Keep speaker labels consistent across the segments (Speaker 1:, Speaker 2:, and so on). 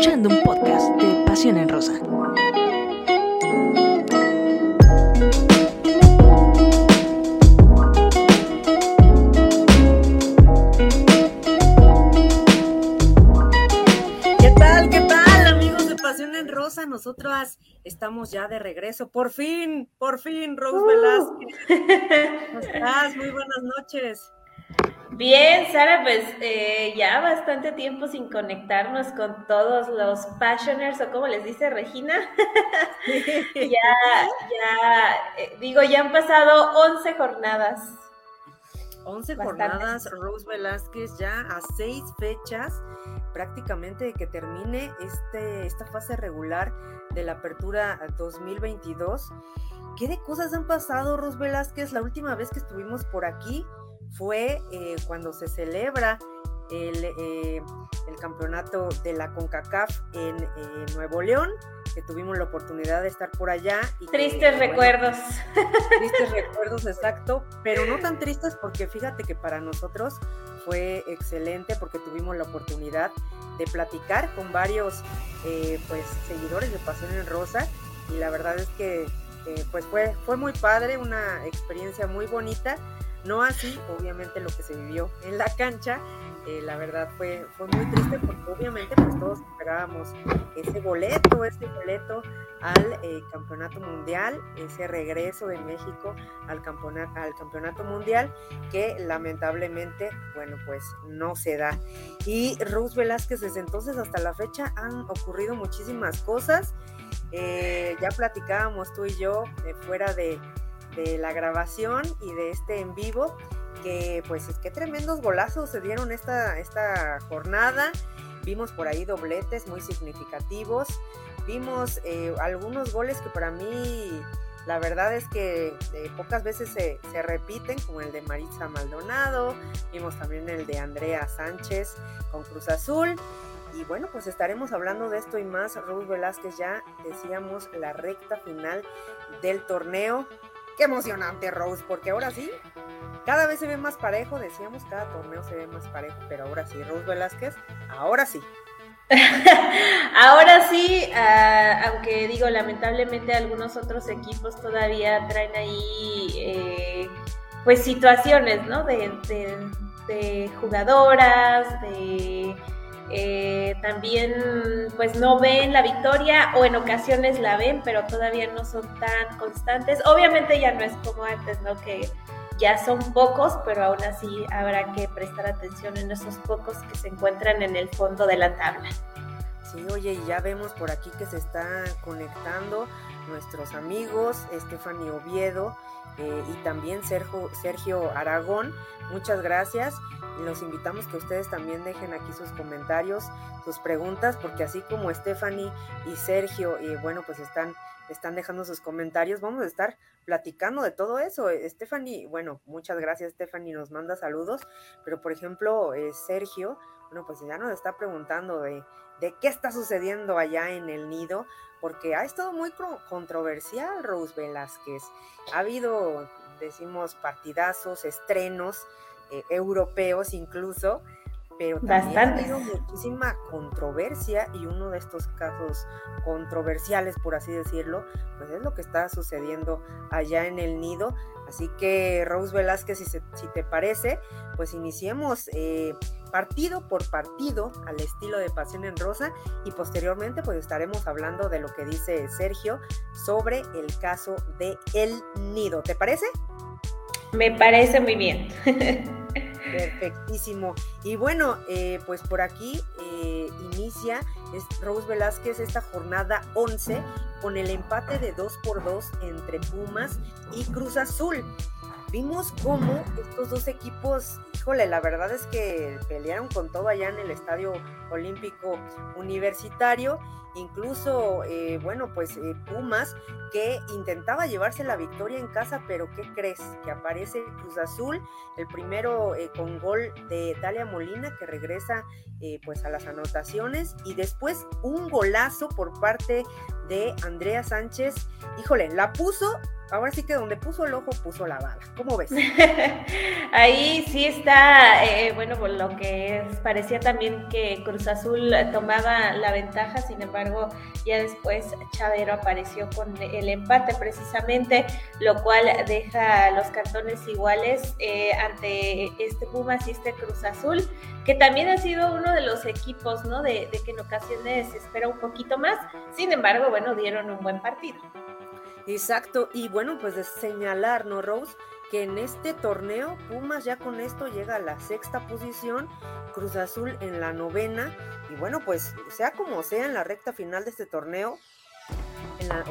Speaker 1: escuchando un podcast de Pasión en Rosa.
Speaker 2: ¿Qué tal? ¿Qué tal, amigos de Pasión en Rosa? Nosotras estamos ya de regreso. Por fin, por fin, Rose Velázquez. ¿Cómo estás? Muy buenas noches.
Speaker 3: Bien, Sara, pues eh, ya bastante tiempo sin conectarnos con todos los passioners, o como les dice Regina. ya, ya, eh, digo, ya han pasado 11 jornadas.
Speaker 2: 11 jornadas, Rose Velázquez, ya a seis fechas prácticamente de que termine este, esta fase regular de la apertura 2022. ¿Qué de cosas han pasado, Rose Velázquez? La última vez que estuvimos por aquí fue eh, cuando se celebra el, eh, el, campeonato de la CONCACAF en eh, Nuevo León, que tuvimos la oportunidad de estar por allá.
Speaker 3: Y tristes que, recuerdos.
Speaker 2: Bueno, tristes recuerdos, exacto, pero no tan tristes porque fíjate que para nosotros fue excelente porque tuvimos la oportunidad de platicar con varios eh, pues seguidores de Pasión en Rosa y la verdad es que eh, pues fue, fue muy padre, una experiencia muy bonita no así, obviamente, lo que se vivió en la cancha. Eh, la verdad fue, fue muy triste porque obviamente pues todos esperábamos ese boleto, ese boleto al eh, campeonato mundial, ese regreso de México al campeonato, al campeonato mundial que lamentablemente, bueno, pues no se da. Y Rose Velázquez desde entonces hasta la fecha han ocurrido muchísimas cosas. Eh, ya platicábamos tú y yo fuera de, de la grabación y de este en vivo, que pues es que tremendos golazos se dieron esta, esta jornada. Vimos por ahí dobletes muy significativos. Vimos eh, algunos goles que para mí la verdad es que eh, pocas veces se, se, repiten, como el de Maritza Maldonado. Vimos también el de Andrea Sánchez con Cruz Azul. Y bueno, pues estaremos hablando de esto y más. Ruth Velázquez ya decíamos la recta final del torneo. Qué emocionante, Rose, porque ahora sí, cada vez se ve más parejo, decíamos, cada torneo se ve más parejo, pero ahora sí, Rose Velázquez, ahora sí.
Speaker 3: ahora sí, uh, aunque digo, lamentablemente algunos otros equipos todavía traen ahí, eh, pues, situaciones, ¿no? De, de, de jugadoras, de eh, también pues no ven la victoria o en ocasiones la ven, pero todavía no son tan constantes. Obviamente ya no es como antes, ¿no? Que ya son pocos, pero aún así habrá que prestar atención en esos pocos que se encuentran en el fondo de la tabla.
Speaker 2: Sí, oye, y ya vemos por aquí que se están conectando nuestros amigos, Stephanie Oviedo eh, y también Sergio, Sergio Aragón. Muchas gracias. Los invitamos que ustedes también dejen aquí sus comentarios, sus preguntas, porque así como Stephanie y Sergio, eh, bueno, pues están, están dejando sus comentarios, vamos a estar platicando de todo eso. Stephanie, bueno, muchas gracias, Stephanie, nos manda saludos, pero por ejemplo, eh, Sergio, bueno, pues ya nos está preguntando de, de qué está sucediendo allá en el nido, porque ha estado muy controversial Rose Velázquez. Ha habido, decimos, partidazos, estrenos eh, europeos incluso, pero también Bastante. ha habido muchísima controversia y uno de estos casos controversiales, por así decirlo, pues es lo que está sucediendo allá en el nido. Así que Rose Velázquez, si, se, si te parece, pues iniciemos eh, partido por partido al estilo de Pasión en Rosa y posteriormente pues estaremos hablando de lo que dice Sergio sobre el caso de El Nido. ¿Te parece?
Speaker 3: Me parece muy bien.
Speaker 2: Perfectísimo. Y bueno, eh, pues por aquí eh, inicia Rose Velázquez esta jornada 11 con el empate de 2 por 2 entre Pumas y Cruz Azul. Vimos cómo estos dos equipos, híjole, la verdad es que pelearon con todo allá en el Estadio Olímpico Universitario incluso, eh, bueno, pues eh, Pumas, que intentaba llevarse la victoria en casa, pero ¿qué crees? Que aparece Cruz Azul, el primero eh, con gol de Dalia Molina, que regresa pues a las anotaciones, y después un golazo por parte de Andrea Sánchez, híjole, la puso ahora sí que donde puso el ojo puso la bala. ¿Cómo ves?
Speaker 3: Ahí sí está, eh, bueno, por lo que parecía también que Cruz Azul tomaba la ventaja, sin embargo, ya después Chavero apareció con el empate precisamente, lo cual deja los cartones iguales eh, ante este Pumas y este Cruz Azul, que también ha sido uno de los equipos, ¿no? De, de que en ocasiones espera un poquito más, sin embargo, bueno, dieron un buen partido.
Speaker 2: Exacto, y bueno, pues de señalar, ¿no, Rose? Que en este torneo Pumas ya con esto llega a la sexta posición, Cruz Azul en la novena, y bueno, pues sea como sea en la recta final de este torneo,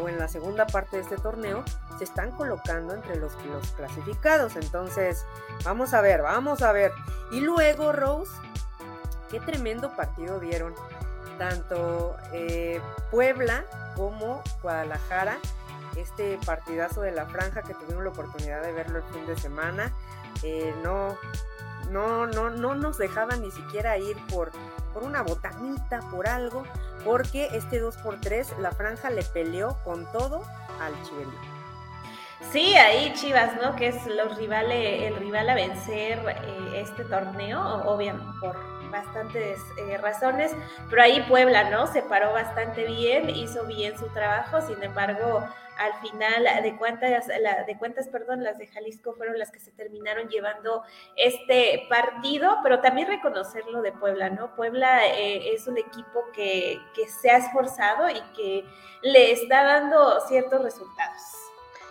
Speaker 2: o en la segunda parte de este torneo, se están colocando entre los, los clasificados. Entonces, vamos a ver, vamos a ver. Y luego, Rose, qué tremendo partido dieron tanto eh, Puebla como Guadalajara este partidazo de la franja que tuvimos la oportunidad de verlo el fin de semana. Eh, no, no, no, no nos dejaban ni siquiera ir por, por una botanita, por algo, porque este 2x3 la franja le peleó con todo al Chivelí.
Speaker 3: Sí, ahí Chivas, ¿no? Que es los rivales, el rival a vencer eh, este torneo, obviamente por bastantes eh, razones, pero ahí Puebla, ¿no? Se paró bastante bien, hizo bien su trabajo, sin embargo, al final de cuentas, de cuentas, perdón, las de Jalisco fueron las que se terminaron llevando este partido, pero también reconocerlo de Puebla, ¿no? Puebla eh, es un equipo que, que se ha esforzado y que le está dando ciertos resultados.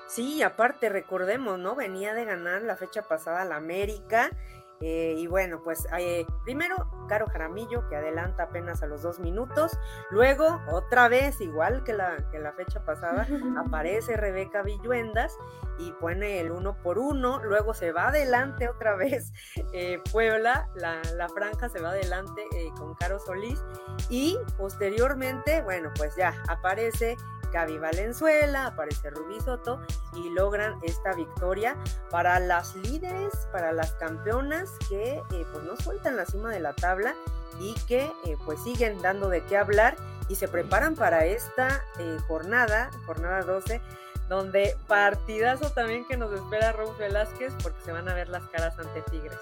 Speaker 2: Sí, aparte recordemos, ¿no? Venía de ganar la fecha pasada la América eh, y bueno, pues eh, primero Caro Jaramillo que adelanta apenas a los dos minutos. Luego, otra vez, igual que la, que la fecha pasada, aparece Rebeca Villuendas y pone el uno por uno. Luego se va adelante otra vez eh, Puebla, la, la, franja se va adelante con Caro Solís. Y posteriormente, bueno, pues ya aparece Gaby Valenzuela, aparece Rubí Soto y logran esta victoria para las líderes, para las campeonas que eh, pues no sueltan la cima de la tabla y que eh, pues siguen dando de qué hablar y se preparan para esta eh, jornada, jornada 12, donde partidazo también que nos espera Raúl Velázquez porque se van a ver las caras ante Tigres.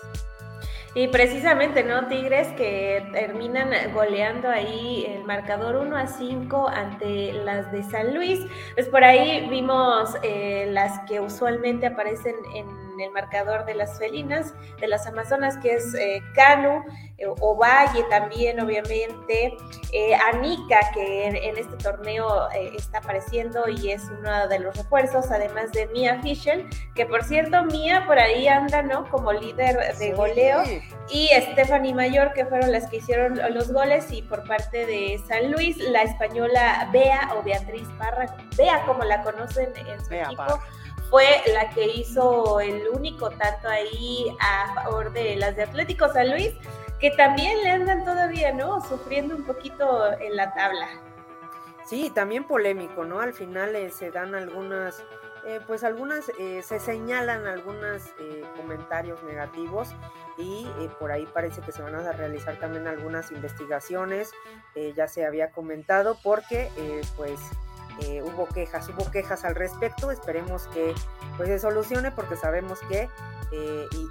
Speaker 3: Y precisamente, ¿no? Tigres que terminan goleando ahí el marcador 1 a 5 ante las de San Luis. Pues por ahí vimos eh, las que usualmente aparecen en el marcador de las felinas, de las amazonas, que es eh, Canu, eh, Ovalle también, obviamente, eh, Anika, que en, este torneo eh, está apareciendo y es uno de los refuerzos, además de Mia Fischer, que por cierto, Mia por ahí anda, ¿no? Como líder de goleo, y Stephanie Mayor, que fueron las que hicieron los goles, y por parte de San Luis, la española Bea o Beatriz Parra, Bea como la conocen en su equipo fue la que hizo el único tanto ahí a favor de las de Atlético San Luis, que también le andan todavía, ¿no? Sufriendo un poquito en la tabla.
Speaker 2: Sí, también polémico, ¿no? Al final eh, se dan algunas, eh, pues algunas, eh, se señalan algunos comentarios negativos y por ahí parece que se van a realizar también algunas investigaciones, ya se había comentado, porque pues eh, hubo quejas, hubo quejas al respecto, esperemos que pues se solucione porque sabemos que eh, y,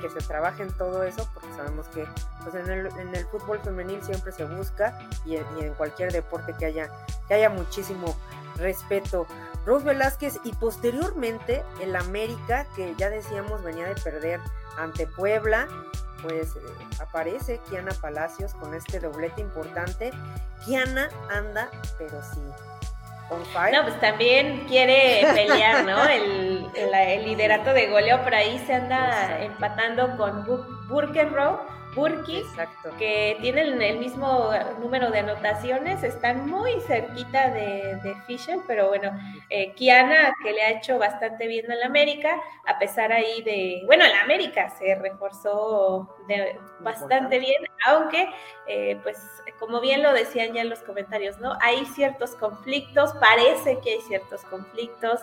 Speaker 2: que se trabaje en todo eso porque sabemos que pues en el, fútbol femenil siempre se busca y, en cualquier deporte que haya, que haya muchísimo respeto. Rose Velázquez y posteriormente el América, que ya decíamos venía de perder ante Puebla, pues eh, aparece Kiana Palacios con este doblete importante. Kiana anda, pero sí,
Speaker 3: no, pues también quiere pelear, ¿no? El, el, liderato de goleo por ahí se anda empatando con Burkenrow Burki, que tienen el mismo número de anotaciones, están muy cerquita de, de Fisher, pero bueno, eh, Kiana, que le ha hecho bastante bien en la América, a pesar ahí de, bueno, la América se reforzó de, bastante bien, aunque, eh, pues, como bien lo decían ya en los comentarios, ¿no? Hay ciertos conflictos, parece que hay ciertos conflictos,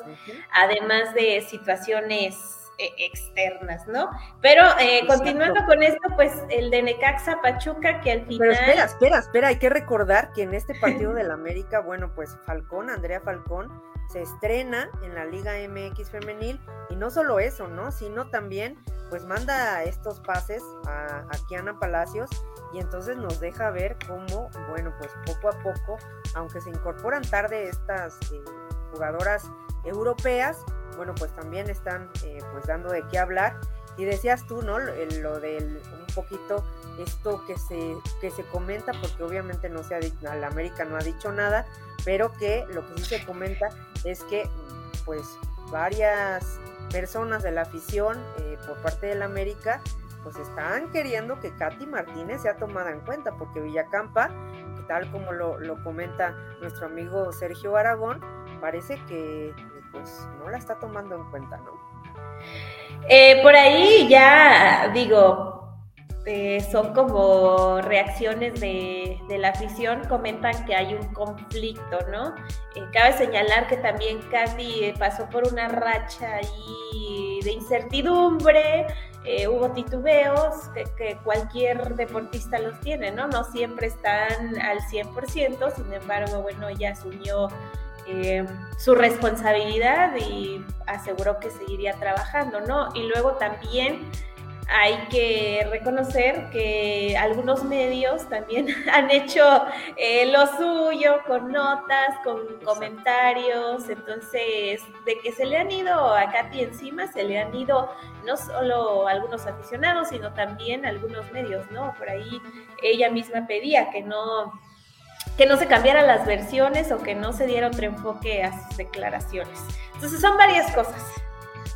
Speaker 3: además de situaciones eh, externas, ¿no? Pero eh, continuando con esto, pues el de Necaxa Pachuca, que al final.
Speaker 2: Pero espera, espera, espera, hay que recordar que en este partido del América, bueno, pues Falcón, Andrea Falcón, se estrena en la Liga MX femenil y no solo eso, ¿no? Sino también pues manda estos pases a, Kiana Palacios y entonces nos deja ver cómo, bueno, pues poco a poco, aunque se incorporan tarde estas eh, jugadoras europeas, bueno, pues también están eh, pues dando de qué hablar. Y decías tú, ¿no? Lo, del un poquito esto que se, que se comenta, porque obviamente no se ha la América no ha dicho nada, pero que lo que sí se comenta es que pues varias personas de la afición eh, por parte de la América pues están queriendo que Katy Martínez sea tomada en cuenta, porque Villacampa, tal como lo, lo comenta nuestro amigo Sergio Aragón, parece que pues no la está tomando en cuenta, ¿no?
Speaker 3: Eh, por ahí ya digo, eh, son como reacciones de, la afición, comentan que hay un conflicto, ¿no? Eh, cabe señalar que también Katy pasó por una racha ahí de incertidumbre, hubo titubeos que, cualquier deportista los tiene, ¿no? No siempre están al 100%, sin embargo, bueno, ella asumió eh, su responsabilidad y aseguró que seguiría trabajando, ¿no? Y luego también hay que reconocer que algunos medios también han hecho eh, lo suyo con notas, con comentarios, entonces de que se le han ido a Katy encima, se le han ido no solo algunos aficionados, sino también algunos medios, ¿no? Por ahí ella misma pedía que no que no se cambiaran las versiones o que no se diera otro enfoque a sus declaraciones. Entonces son varias cosas.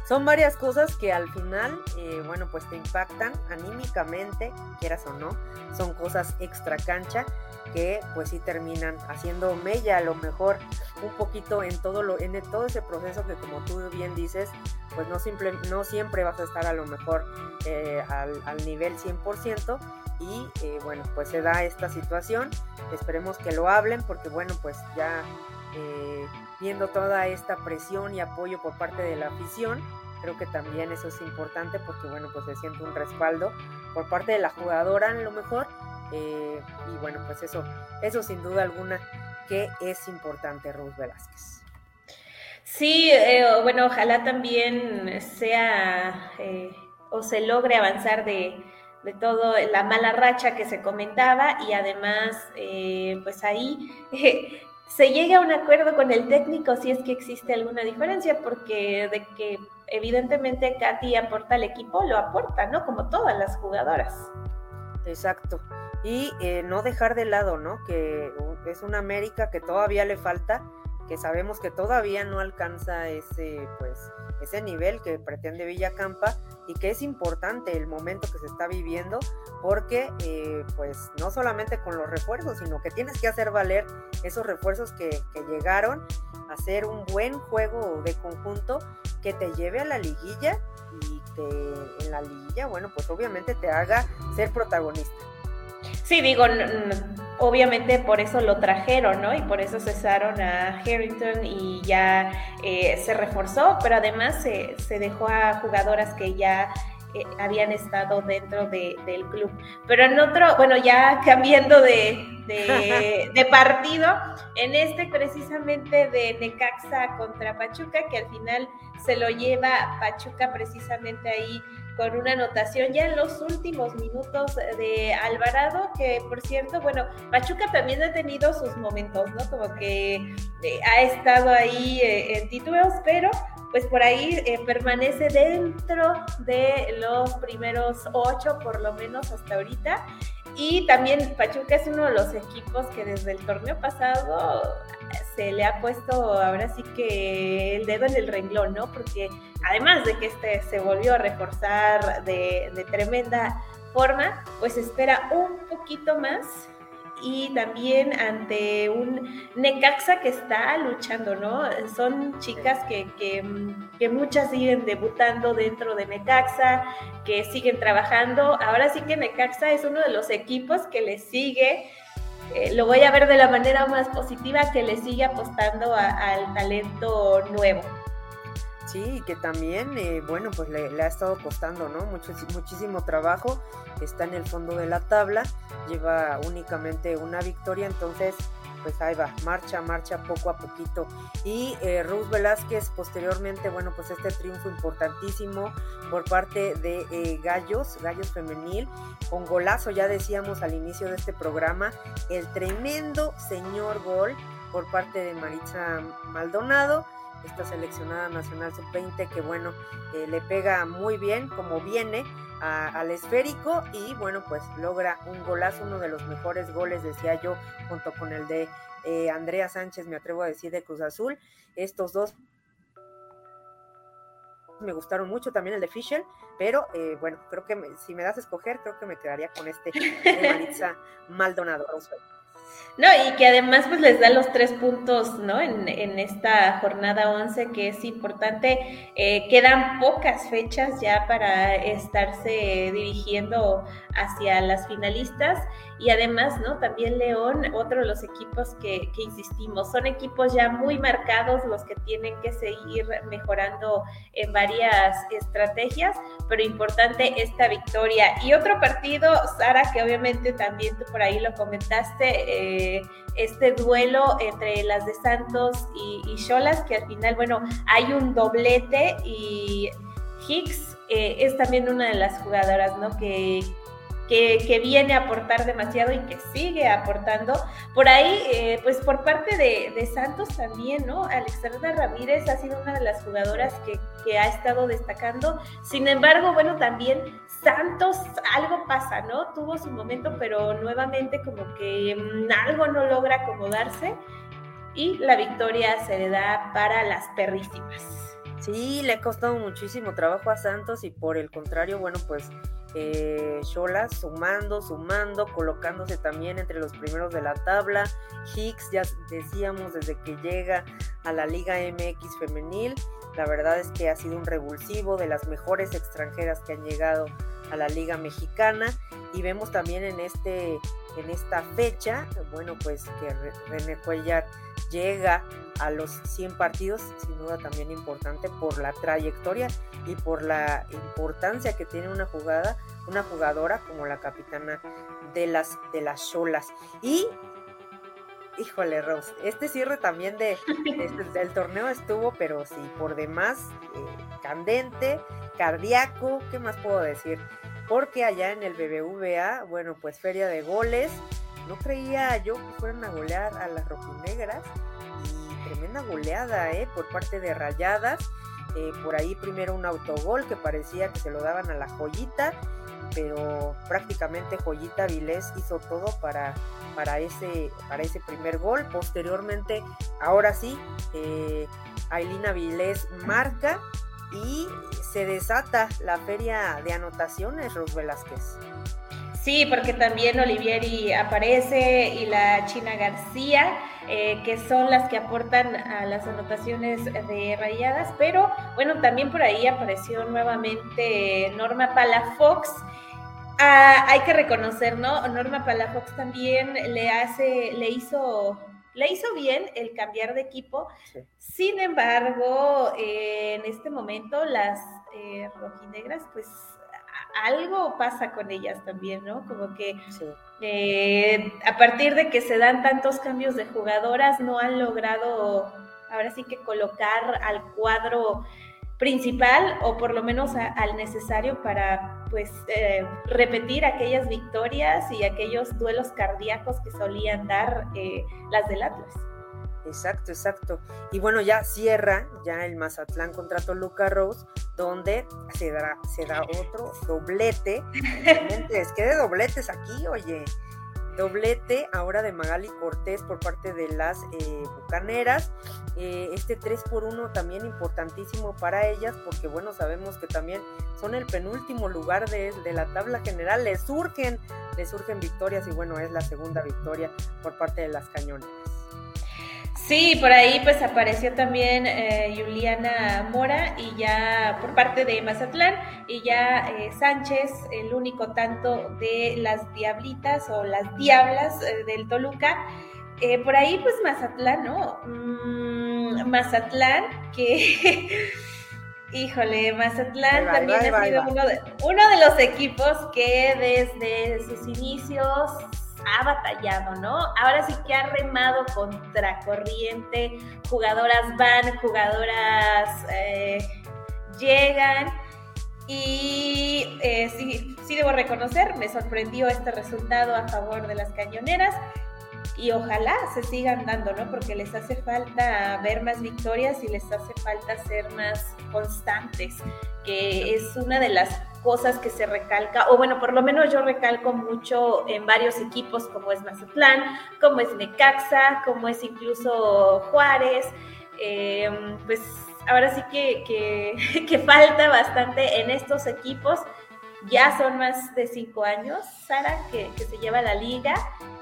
Speaker 2: Son varias cosas que al final, eh, bueno, pues te impactan anímicamente, quieras o no. Son cosas extra cancha que pues sí terminan haciendo mella a lo mejor un poquito en todo lo en todo ese proceso que como tú bien dices pues no, simple, no siempre vas a estar a lo mejor eh, al, al, nivel 100% y eh, bueno, pues se da esta situación. Esperemos que lo hablen porque bueno, pues ya eh, viendo toda esta presión y apoyo por parte de la afición, creo que también eso es importante porque bueno, pues se siente un respaldo por parte de la jugadora a lo mejor. Eh, y bueno, pues eso, eso sin duda alguna que es importante, Ruth Velázquez.
Speaker 3: Sí, bueno, ojalá también sea o se logre avanzar de, de todo la mala racha que se comentaba y además eh, pues ahí se llega a un acuerdo con el técnico si es que existe alguna diferencia porque de que evidentemente Katy aporta al equipo lo aporta, ¿no? Como todas las jugadoras.
Speaker 2: Exacto. Y eh, no dejar de lado, ¿no? Que es una América que todavía le falta, que sabemos que todavía no alcanza ese, pues, ese nivel que pretende Villacampa y que es importante el momento que se está viviendo porque eh, pues no solamente con los refuerzos, sino que tienes que hacer valer esos refuerzos que, llegaron hacer un buen juego de conjunto que te lleve a la liguilla y que en la liguilla, bueno, pues obviamente te haga ser protagonista.
Speaker 3: Sí, digo, obviamente por eso lo trajeron, ¿no? Y por eso cesaron a Harrington y ya eh, se reforzó, pero además se, dejó a jugadoras que ya eh, habían estado dentro del club. Pero en otro, bueno, ya cambiando de, de, partido, en este precisamente de Necaxa contra Pachuca, que al final se lo lleva Pachuca precisamente ahí con una anotación ya en los últimos minutos de Alvarado, que por cierto, bueno, Pachuca también ha tenido sus momentos, ¿no? Como que eh, ha estado ahí eh, en títulos, pero pues por ahí eh, permanece dentro de los primeros ocho, por lo menos hasta ahorita. Y también Pachuca es uno de los equipos que desde el torneo pasado se le ha puesto ahora sí que el dedo en el renglón, ¿no? Porque además de que este se volvió a reforzar de, de tremenda forma, pues espera un poquito más y también ante un Necaxa que está luchando, ¿no? Son chicas que, que, muchas siguen debutando dentro de Necaxa, que siguen trabajando. Ahora sí que Necaxa es uno de los equipos que le sigue, eh, lo voy a ver de la manera más positiva, que le sigue apostando al talento nuevo.
Speaker 2: Sí, que también, eh, bueno, pues le, ha estado costando, ¿no? Mucho, muchísimo trabajo, está en el fondo de la tabla, lleva únicamente una victoria, entonces, pues ahí va, marcha, marcha poco a poquito. Y eh, Ruz Velázquez posteriormente, bueno, pues este triunfo importantísimo por parte de eh, Gallos, Gallos Femenil, con golazo, ya decíamos al inicio de este programa, el tremendo señor gol por parte de Maritza Maldonado esta seleccionada nacional sub-20 que bueno, eh, le pega muy bien como viene al esférico y bueno, pues logra un golazo, uno de los mejores goles, decía yo, junto con el de eh, Andrea Sánchez, me atrevo a decir, de Cruz Azul. Estos dos me gustaron mucho, también el de Fischel, pero eh, bueno, creo que si me das a escoger, creo que me quedaría con este de Maritza Maldonado.
Speaker 3: No, y que además pues les da los tres puntos, ¿no? En, en esta jornada 11 que es importante. Eh, quedan pocas fechas ya para estarse dirigiendo hacia las finalistas y además, ¿no? También León, otro de los equipos que, insistimos, son equipos ya muy marcados los que tienen que seguir mejorando en varias estrategias, pero importante esta victoria. Y otro partido, Sara, que obviamente también tú por ahí lo comentaste, eh, este duelo entre las de Santos y Cholas, que al final, bueno, hay un doblete y Hicks eh, es también una de las jugadoras, ¿no? Que, que, viene a aportar demasiado y que sigue aportando. Por ahí, eh, pues por parte de, Santos también, ¿no? Alexandra Ramírez ha sido una de las jugadoras que, que, ha estado destacando. Sin embargo, bueno, también Santos, algo pasa, ¿no? Tuvo su momento, pero nuevamente como que mm, algo no logra acomodarse y la victoria se le da para las perrísimas.
Speaker 2: Sí, le ha costado muchísimo trabajo a Santos y por el contrario, bueno, pues eh, sumando, sumando, colocándose también entre los primeros de la tabla. Hicks, ya decíamos, desde que llega a la Liga MX femenil, la verdad es que ha sido un revulsivo de las mejores extranjeras que han llegado a la Liga Mexicana y vemos también en este en esta fecha, bueno, pues que René Cuellar llega a los 100 partidos, sin duda también importante por la trayectoria y por la importancia que tiene una jugada, una jugadora como la capitana de las de las Cholas. Y híjole, Rose, este cierre también de, este, del torneo estuvo, pero sí, por demás, eh, candente, cardíaco, ¿qué más puedo decir? Porque allá en el BBVA, bueno, pues feria de goles, no creía yo que fueran a golear a las rojinegras tremenda goleada, ¿eh? Por parte de Rayadas. Eh, por ahí primero un autogol que parecía que se lo daban a la joyita, pero prácticamente Joyita Vilés hizo todo para, para, ese, para ese primer gol. Posteriormente, ahora sí, eh, Ailina Vilés marca y se desata la feria de anotaciones, Ros Velázquez.
Speaker 3: Sí, porque también Olivieri aparece y la China García, eh, que son las que aportan a las anotaciones de rayadas, pero bueno, también por ahí apareció nuevamente Norma Palafox. Ah, hay que reconocer, ¿no? Norma Palafox también le hace, le hizo le hizo bien el cambiar de equipo. Sin embargo, eh, en este momento las eh, rojinegras, pues algo pasa con ellas también, ¿no? Como que eh, a partir de que se dan tantos cambios de jugadoras, no han logrado ahora sí que colocar al cuadro principal o por lo menos al necesario para pues eh, repetir aquellas victorias y aquellos duelos cardíacos que solían dar eh, las del Atlas.
Speaker 2: Exacto, exacto. Y bueno, ya cierra ya el Mazatlán contra Toluca Rose, donde se da, se da otro doblete. es que de dobletes aquí, oye. Doblete ahora de Magali Cortés por parte de las eh, Bucaneras. Eh, este 3 por 1 también importantísimo para ellas porque bueno, sabemos que también son el penúltimo lugar de, de la tabla general. Les surgen, les surgen victorias y bueno, es la segunda victoria por parte de las cañoneras.
Speaker 3: Sí, por ahí pues apareció también eh, Juliana Mora y ya por parte de Mazatlán y ya eh, Sánchez, el único tanto de las Diablitas o las Diablas eh, del Toluca. por ahí pues Mazatlán, ¿no? Mm, Mazatlán que... Híjole, Mazatlán también ha sido uno, de, uno de los equipos que desde sus inicios ha batallado, ¿no? Ahora sí que ha remado contra corriente, jugadoras van, jugadoras eh, llegan y eh, sí, sí debo reconocer, me sorprendió este resultado a favor de las cañoneras y ojalá se sigan dando, ¿no? Porque les hace falta ver más victorias y les hace falta ser más constantes, es una de las cosas que se recalca, o bueno, por lo menos yo recalco mucho en varios equipos como es Mazatlán, como es Necaxa, como es incluso Juárez, eh, pues ahora sí que, que falta bastante en estos equipos. Ya son más de cinco años, Sara, que, se lleva la liga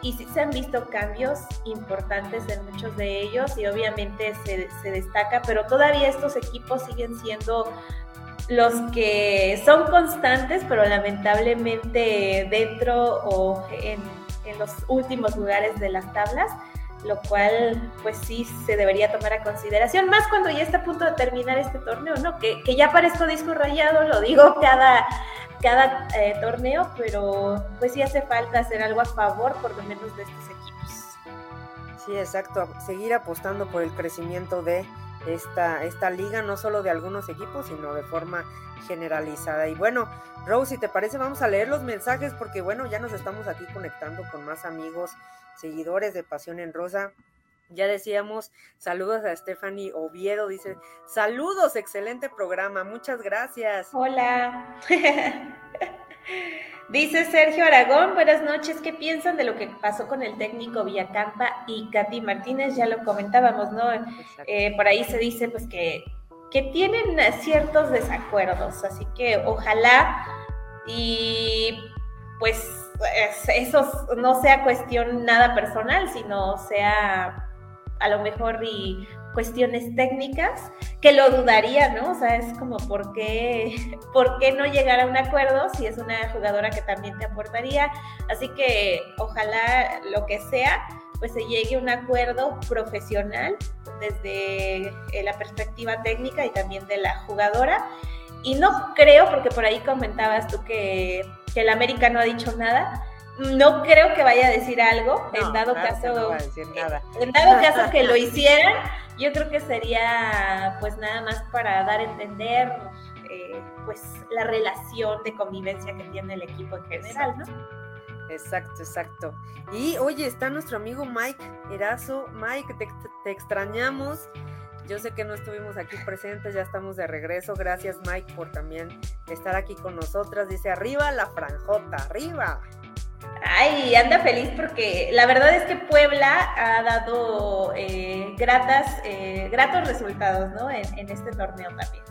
Speaker 3: y sí se han visto cambios importantes en muchos de ellos y obviamente se destaca, pero todavía estos equipos siguen siendo los que son constantes, pero lamentablemente dentro o en, en, los últimos lugares de las tablas, lo cual pues sí se debería tomar a consideración, más cuando ya está a punto de terminar este torneo, ¿no? Que, que ya parezco disco rayado, lo digo cada, cada eh, torneo, pero pues sí hace falta hacer algo a favor por lo menos de estos equipos.
Speaker 2: Sí, exacto, seguir apostando por el crecimiento de esta, esta liga, no solo de algunos equipos, sino de forma generalizada. Y bueno, Rose, si te parece, vamos a leer los mensajes porque bueno, ya nos estamos aquí conectando con más amigos, seguidores de Pasión en Rosa. Ya decíamos, saludos a Stephanie Oviedo, dice, saludos, excelente programa, muchas gracias.
Speaker 3: Hola. dice Sergio Aragón, buenas noches, ¿qué piensan de lo que pasó con el técnico Villacampa y Katy Martínez? Ya lo comentábamos, ¿no? Eh, por ahí se dice pues que, que tienen ciertos desacuerdos, así que ojalá y pues eso no sea cuestión nada personal, sino sea a lo mejor y cuestiones técnicas, que lo dudaría, ¿no? O sea, es como, ¿por qué, ¿por qué no llegar a un acuerdo si es una jugadora que también te aportaría? Así que ojalá lo que sea, pues se llegue a un acuerdo profesional desde eh, la perspectiva técnica y también de la jugadora. Y no creo, porque por ahí comentabas tú que, que el América no ha dicho nada, no creo que vaya a decir algo, en dado caso, en dado caso que lo hicieran, yo creo que sería pues nada más para dar a entender eh, pues la relación de convivencia que tiene el equipo en general, ¿no?
Speaker 2: Exacto, exacto. Y oye, está nuestro amigo Mike Erazo. Mike, te, te extrañamos. Yo sé que no estuvimos aquí presentes, ya estamos de regreso. Gracias Mike por también estar aquí con nosotras. Dice, arriba la franjota, arriba.
Speaker 3: Ay, anda feliz porque la verdad es que Puebla ha dado eh, gratas, eh, gratos resultados, ¿no? En, este torneo también.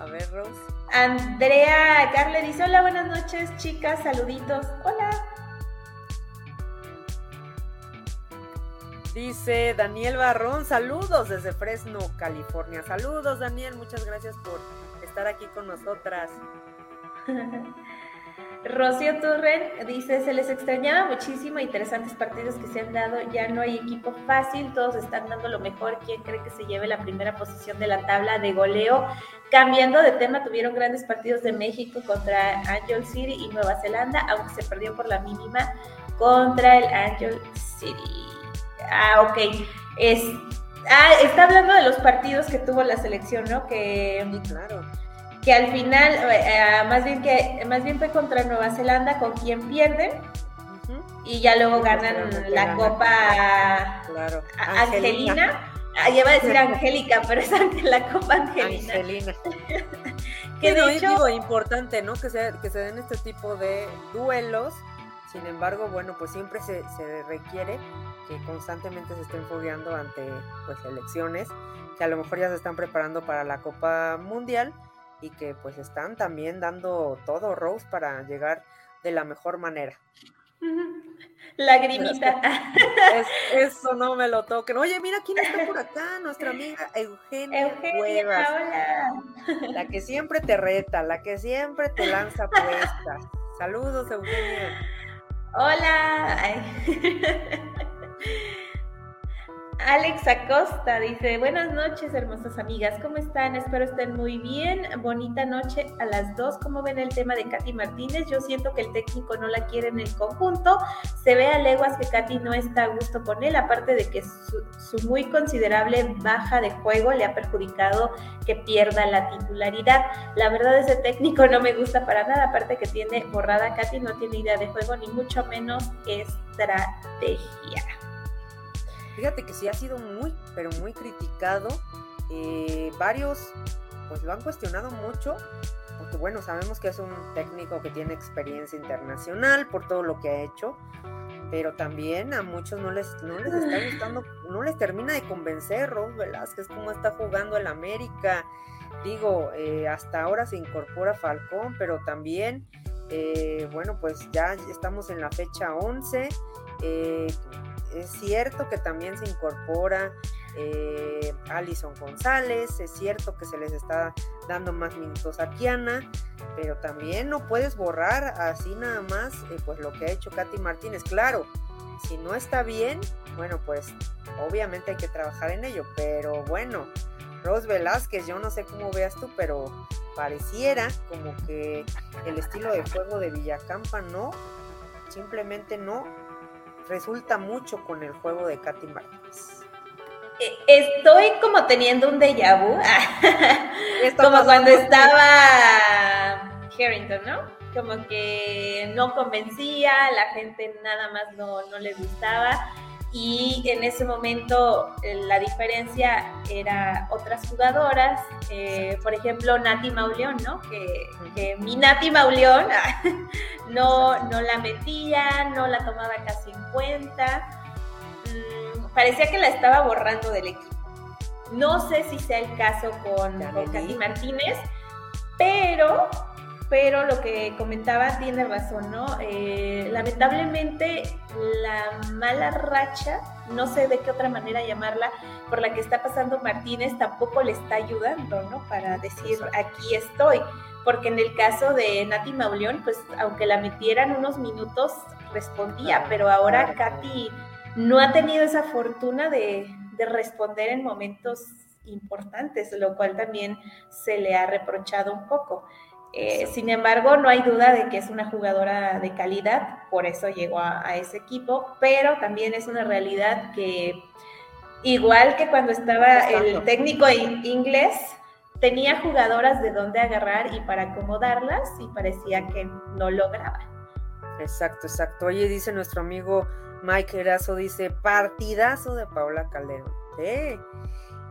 Speaker 2: A ver, Rose.
Speaker 3: Andrea Carle dice, hola, buenas noches, chicas, saluditos. Hola.
Speaker 2: Dice Daniel Barrón, saludos desde Fresno, California. Saludos, Daniel, muchas gracias por estar aquí con nosotras.
Speaker 3: Rocío Turren dice, se les extrañaba muchísimo, interesantes partidos que se han dado, ya no hay equipo fácil, todos están dando lo mejor, ¿quién cree que se lleve la primera posición de la tabla de goleo? Cambiando de tema, tuvieron grandes partidos de México contra Angel City y Nueva Zelanda, aunque se perdió por la mínima contra el Angel City. Ah, ok. Es, ah, está hablando de los partidos que tuvo la selección, ¿no? Que,
Speaker 2: claro
Speaker 3: que al final, eh, más, bien que, más bien fue contra Nueva Zelanda con quien pierden y ya luego ganan la Copa
Speaker 2: claro.
Speaker 3: Angelina. Ah, lleva a decir Angélica, pero es la Copa Angelina.
Speaker 2: Angelina. que de hecho, digo, importante, ¿no? Que se, que se den este tipo de duelos. Sin embargo, bueno, pues siempre se, se requiere que constantemente se estén fogueando ante pues elecciones, que a lo mejor ya se están preparando para la Copa Mundial y que pues están también dando todo, Rose, para llegar de la mejor manera.
Speaker 3: Lagrimita.
Speaker 2: eso no me lo toquen. Oye, mira quién está por acá, nuestra amiga Eugenia,
Speaker 3: Eugenia Hola.
Speaker 2: La que siempre te reta, la que siempre te lanza puestas. Saludos, Eugenia.
Speaker 3: Hola. Alex Acosta dice, buenas noches hermosas amigas, ¿cómo están? Espero estén muy bien, bonita noche a las dos, ¿cómo ven el tema de Katy Martínez? Yo siento que el técnico no la quiere en el conjunto, se ve a leguas que Katy no está a gusto con él, aparte de que su, muy considerable baja de juego le ha perjudicado que pierda la titularidad. La verdad ese técnico no me gusta para nada, aparte que tiene borrada Katy, no tiene idea de juego ni mucho menos estrategia.
Speaker 2: Fíjate que sí ha sido muy, pero muy criticado. Eh, varios pues lo han cuestionado mucho, porque bueno, sabemos que es un técnico que tiene experiencia internacional por todo lo que ha hecho, pero también a muchos no les, no les está gustando, no les termina de convencer Ros Velázquez cómo está jugando el América. Digo, eh, hasta ahora se incorpora Falcón, pero también, eh, bueno, pues ya estamos en la fecha 11 es cierto que también se incorpora eh, Alison González, es cierto que se les está dando más minutos a Kiana, pero también no puedes borrar así nada más eh, pues lo que ha hecho Katy Martínez. Claro, si no está bien, bueno, pues obviamente hay que trabajar en ello, pero bueno, Ros Velázquez, yo no sé cómo veas tú, pero pareciera como que el estilo de juego de Villacampa no, simplemente no resulta mucho con el juego de Katy Martínez.
Speaker 3: Eh, estoy como teniendo un déjà vu, como cuando estaba Harrington, ¿no? Como que no convencía, la gente nada más no, no le gustaba y en ese momento eh, la diferencia era otras jugadoras, eh, por ejemplo Nati Mauleón, ¿no? Que, mi Nati Mauleón no, no la metía, no la tomaba casi en cuenta, mm, parecía que la estaba borrando del equipo. No sé si sea el caso con, con Katy Martínez, pero pero lo que comentaba tiene razón, ¿no? Eh, lamentablemente la mala racha, no sé de qué otra manera llamarla, por la que está pasando Martínez tampoco le está ayudando, ¿no? Para decir, aquí estoy. Porque en el caso de Nati Mauleón, pues aunque la metieran unos minutos, respondía, pero ahora Katy no ha tenido esa fortuna de, de responder en momentos importantes, lo cual también se le ha reprochado un poco. Eh, sin embargo, no hay duda de que es una jugadora de calidad, por eso llegó a, ese equipo, pero también es una realidad que, igual que cuando estaba el técnico inglés, tenía jugadoras de dónde agarrar y para acomodarlas y parecía que no lograba.
Speaker 2: Exacto, exacto. Oye, dice nuestro amigo Mike Erazo, dice, partidazo de Paula Calderón. ¿Eh?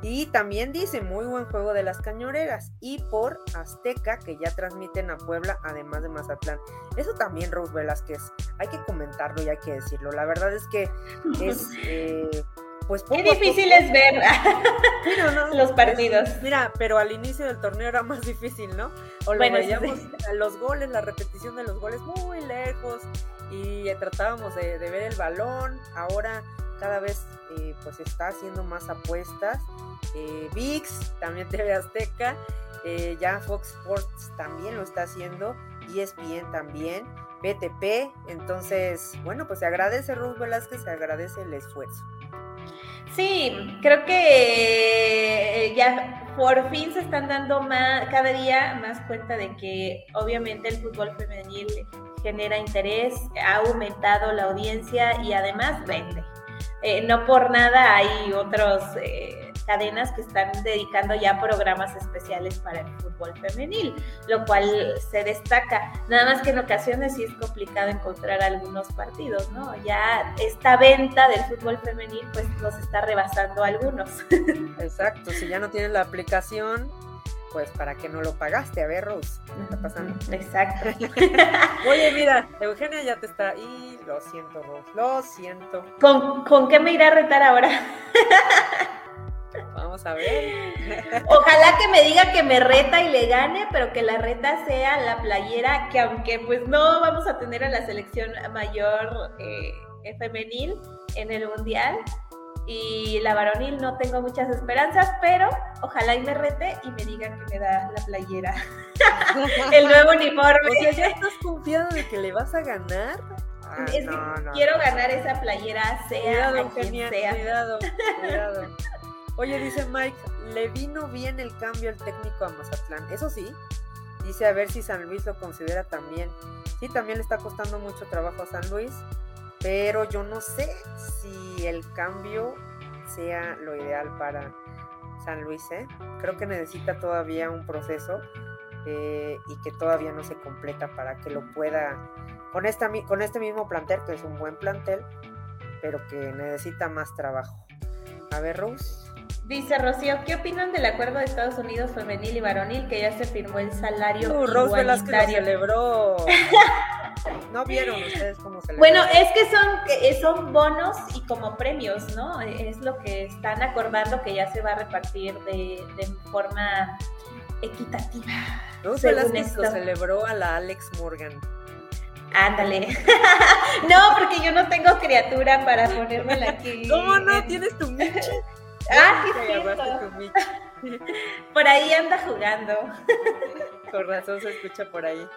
Speaker 2: Y también dice muy buen juego de las cañoneras y por Azteca que ya transmiten a Puebla además de Mazatlán. Eso también Rose Velázquez, hay que comentarlo y hay que decirlo. La verdad es que es eh, pues
Speaker 3: Qué difícil es ver los partidos.
Speaker 2: mira, pero al inicio del torneo era más difícil, ¿no? O lo veíamos los goles, la repetición de los goles muy lejos y tratábamos de, de ver el balón. Ahora cada vez eh, pues está haciendo más apuestas. Eh, VIX, también TV Azteca, eh, ya Fox Sports también lo está haciendo, ESPN también, BTP, entonces, bueno, pues se agradece Ruth Velázquez, se agradece el esfuerzo.
Speaker 3: Sí, creo que ya por fin se están dando más, cada día más cuenta de que obviamente el fútbol femenil genera interés, ha aumentado la audiencia y además vende. Eh, no por nada hay otras eh, cadenas que están dedicando ya programas especiales para el fútbol femenil, lo cual se destaca. Nada más que en ocasiones sí es complicado encontrar algunos partidos, ¿no? Ya esta venta del fútbol femenil pues nos está rebasando algunos.
Speaker 2: Exacto, si ya no tienes la aplicación, pues para qué no lo pagaste. A ver, Rose, ¿qué está pasando?
Speaker 3: Exacto.
Speaker 2: Oye, mira, Eugenia ya te está. Y lo siento, Rose, lo siento.
Speaker 3: ¿Con, ¿con qué me irá a retar ahora?
Speaker 2: Vamos a ver.
Speaker 3: Ojalá que me diga que me reta y le gane, pero que la reta sea la playera, que aunque pues no vamos a tener a la selección mayor eh, femenil en el mundial, y la varonil no tengo muchas esperanzas, pero ojalá y me rete y me diga que me da la playera. el nuevo uniforme.
Speaker 2: O sea, ¿ya estás confiado de que le vas a ganar? Ah,
Speaker 3: es
Speaker 2: no,
Speaker 3: que
Speaker 2: no.
Speaker 3: quiero ganar esa playera, sea
Speaker 2: Cuidado,
Speaker 3: a quien
Speaker 2: Eugenia,
Speaker 3: sea.
Speaker 2: cuidado, cuidado. Oye, dice Mike, le vino bien el cambio el técnico a Mazatlán. Eso sí, dice a ver si San Luis lo considera también. Sí, también le está costando mucho trabajo a San Luis, pero yo no sé si el cambio sea lo ideal para San Luis. ¿eh? Creo que necesita todavía un proceso eh, y que todavía no se completa para que lo pueda, con, esta, con este mismo plantel, que es un buen plantel, pero que necesita más trabajo. A ver, Rose.
Speaker 3: Dice Rocío, ¿qué opinan del acuerdo de Estados Unidos femenil y varonil que ya se firmó el salario
Speaker 2: Uh, Rose Velázquez lo
Speaker 3: igualitario?
Speaker 2: celebró. ¿No vieron ustedes cómo celebró?
Speaker 3: Bueno, es que son, que son bonos y como premios, ¿no? Es lo que están acordando que ya se va a repartir de, de forma equitativa.
Speaker 2: Velázquez lo
Speaker 3: esto.
Speaker 2: celebró a la Alex Morgan.
Speaker 3: Ándale. no, porque yo no tengo criatura para ponérmela aquí.
Speaker 2: ¿Cómo no?
Speaker 3: en-
Speaker 2: ¿Tienes tu Michi?
Speaker 3: Ah, sí,
Speaker 2: Michi.
Speaker 3: Por ahí anda jugando.
Speaker 2: Con razón se escucha por ahí.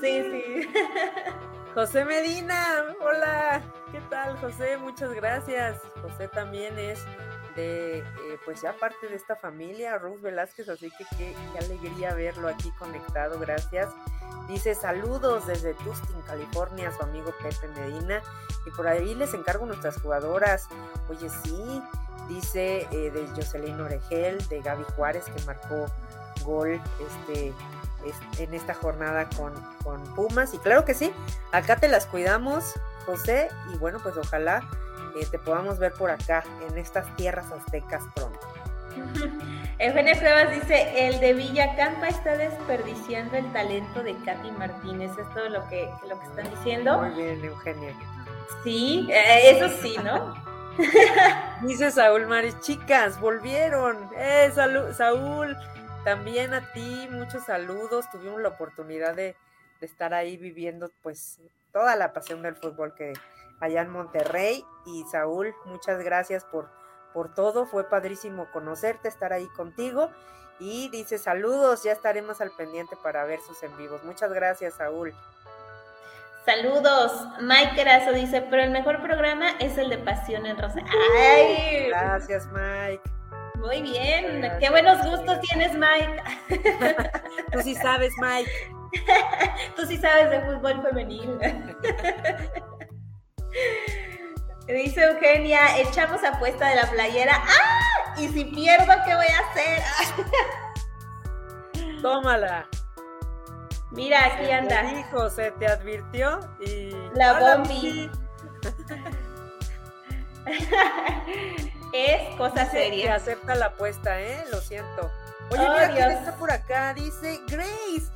Speaker 3: Sí, sí.
Speaker 2: José Medina, hola, ¿qué tal José? Muchas gracias. José también es de, eh, pues ya parte de esta familia, Rose Velázquez, así que qué, qué alegría verlo aquí conectado, gracias. Dice saludos desde Tustin, California, su amigo Pepe Medina, y por ahí les encargo nuestras jugadoras. Oye, sí, dice eh, de Jocelyn Oregel, de Gaby Juárez, que marcó gol este, es- en esta jornada con, con Pumas. Y claro que sí, acá te las cuidamos, José, y bueno, pues ojalá eh, te podamos ver por acá, en estas tierras aztecas pronto.
Speaker 3: Eugenia Cuevas dice, el de Villacampa está desperdiciando el talento de Katy Martínez. Es todo lo que, lo que están diciendo.
Speaker 2: Muy bien, Eugenia.
Speaker 3: Sí, eh, eso sí, ¿no?
Speaker 2: Dice Saúl Mares, chicas, volvieron. Eh, Saúl, también a ti, muchos saludos. Tuvimos la oportunidad de, de estar ahí viviendo pues toda la pasión del fútbol que allá en Monterrey. Y Saúl, muchas gracias por, por todo. Fue padrísimo conocerte, estar ahí contigo. Y dice saludos, ya estaremos al pendiente para ver sus en vivos. Muchas gracias, Saúl.
Speaker 3: Saludos. Mike Erazo dice, pero el mejor programa es el de Pasión en Rosa. ¡Ay!
Speaker 2: Gracias, Mike.
Speaker 3: Muy bien.
Speaker 2: Gracias.
Speaker 3: Qué buenos gustos tienes, Mike.
Speaker 2: Tú sí sabes, Mike.
Speaker 3: Tú sí sabes de fútbol femenil. Dice Eugenia, echamos apuesta de la playera. ¡Ah! Y si pierdo, ¿qué voy a hacer?
Speaker 2: Tómala.
Speaker 3: Mira, aquí
Speaker 2: Se
Speaker 3: anda.
Speaker 2: Te dijo, se te advirtió y.
Speaker 3: La bombi. Es cosa
Speaker 2: Que
Speaker 3: seria.
Speaker 2: acepta la apuesta, ¿eh? Lo siento. Oye,
Speaker 3: Oh,
Speaker 2: mira quién está por acá. Dice Grace.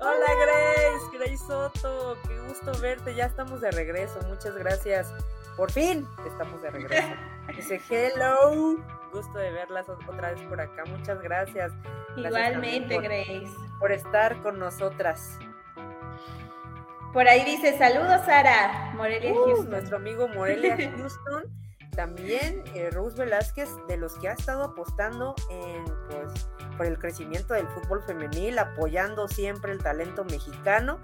Speaker 2: Hola, Grace. Grace Soto. Qué gusto verte. Ya estamos de regreso. Muchas gracias. Por fin estamos de regreso. Dice hello. Gusto de verlas ot- otra vez por acá. Muchas gracias
Speaker 3: Igualmente,
Speaker 2: también
Speaker 3: Grace.
Speaker 2: por estar con nosotras.
Speaker 3: Por ahí dice, saludos, Sara. Morelia
Speaker 2: Uh,
Speaker 3: Houston.
Speaker 2: nuestro amigo Morelia Houston. También eh, Rose Velázquez, de los que ha estado apostando en, pues, por el crecimiento del fútbol femenil, apoyando siempre el talento mexicano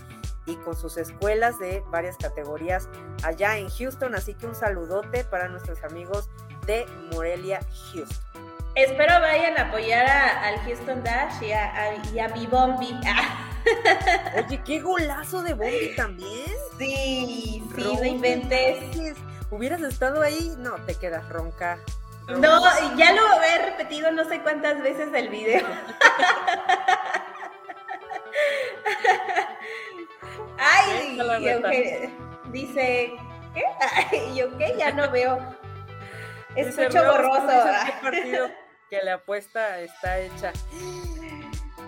Speaker 2: y con sus escuelas de varias categorías allá en Houston. Así que un saludote para nuestros amigos de Morelia Houston.
Speaker 3: Espero vayan a apoyar a- al Houston Dash y a, a- y a mi Bombi.
Speaker 2: Oye, qué golazo de Bombi también.
Speaker 3: sí, sí,
Speaker 2: Rose
Speaker 3: no inventes.
Speaker 2: Velázquez. Hubieras estado ahí, no, te quedas ronca.
Speaker 3: No, ya lo he repetido no sé cuántas veces el video. Ay. Eugenia dice, ¿qué? Ay, yo qué, ya no veo. Escucho
Speaker 2: Rose,
Speaker 3: borroso.
Speaker 2: ¿cómo dices qué partido que la apuesta está hecha?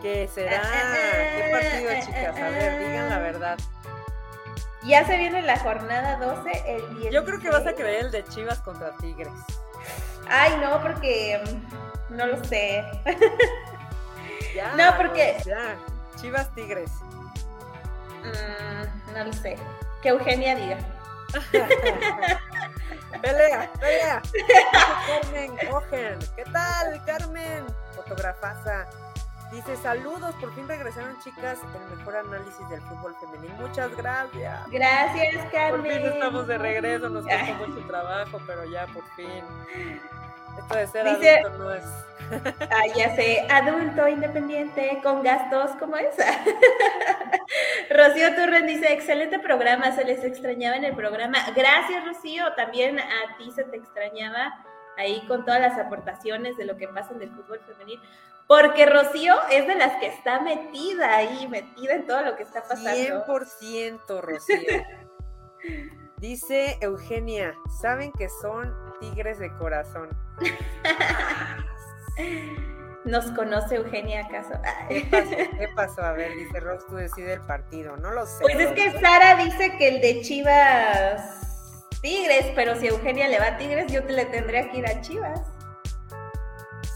Speaker 2: ¿Qué será? ¿Qué partido, chicas? A ver, digan la verdad.
Speaker 3: Ya se viene la jornada 12, el 16.
Speaker 2: Yo creo que vas a creer el de Chivas contra Tigres.
Speaker 3: Ay, no, porque mm, no lo sé.
Speaker 2: Ya,
Speaker 3: No, porque-
Speaker 2: Rose, Ya, Chivas Tigres.
Speaker 3: Mm, no lo sé. Que Eugenia diga.
Speaker 2: pelea, pelea. Carmen Cogen. ¿Qué tal, Carmen? Fotografaza. Dice, saludos, por fin regresaron chicas, el mejor análisis del fútbol femenil. Muchas gracias.
Speaker 3: Gracias, Carmen.
Speaker 2: Por fin estamos de regreso, nos costó mucho trabajo, pero ya por fin. Esto de ser Dice, adulto no es.
Speaker 3: ah, ya sé, adulto independiente con gastos, ¿cómo es? Rocío Turren dice, excelente programa, se les extrañaba en el programa. Gracias, Rocío, también a ti se te extrañaba ahí con todas las aportaciones de lo que pasa en el fútbol femenil. Porque Rocío es de las que está metida ahí, metida en todo lo que está pasando.
Speaker 2: 100% Rocío. Dice Eugenia, saben que son tigres de corazón.
Speaker 3: ¿Nos conoce Eugenia acaso?
Speaker 2: ¿Qué pasó? A ver, dice Rox, tú decides el partido. No lo sé.
Speaker 3: Pues es que Sara dice que el de Chivas Tigres, pero si Eugenia le va a Tigres, yo te le tendría que ir a Chivas.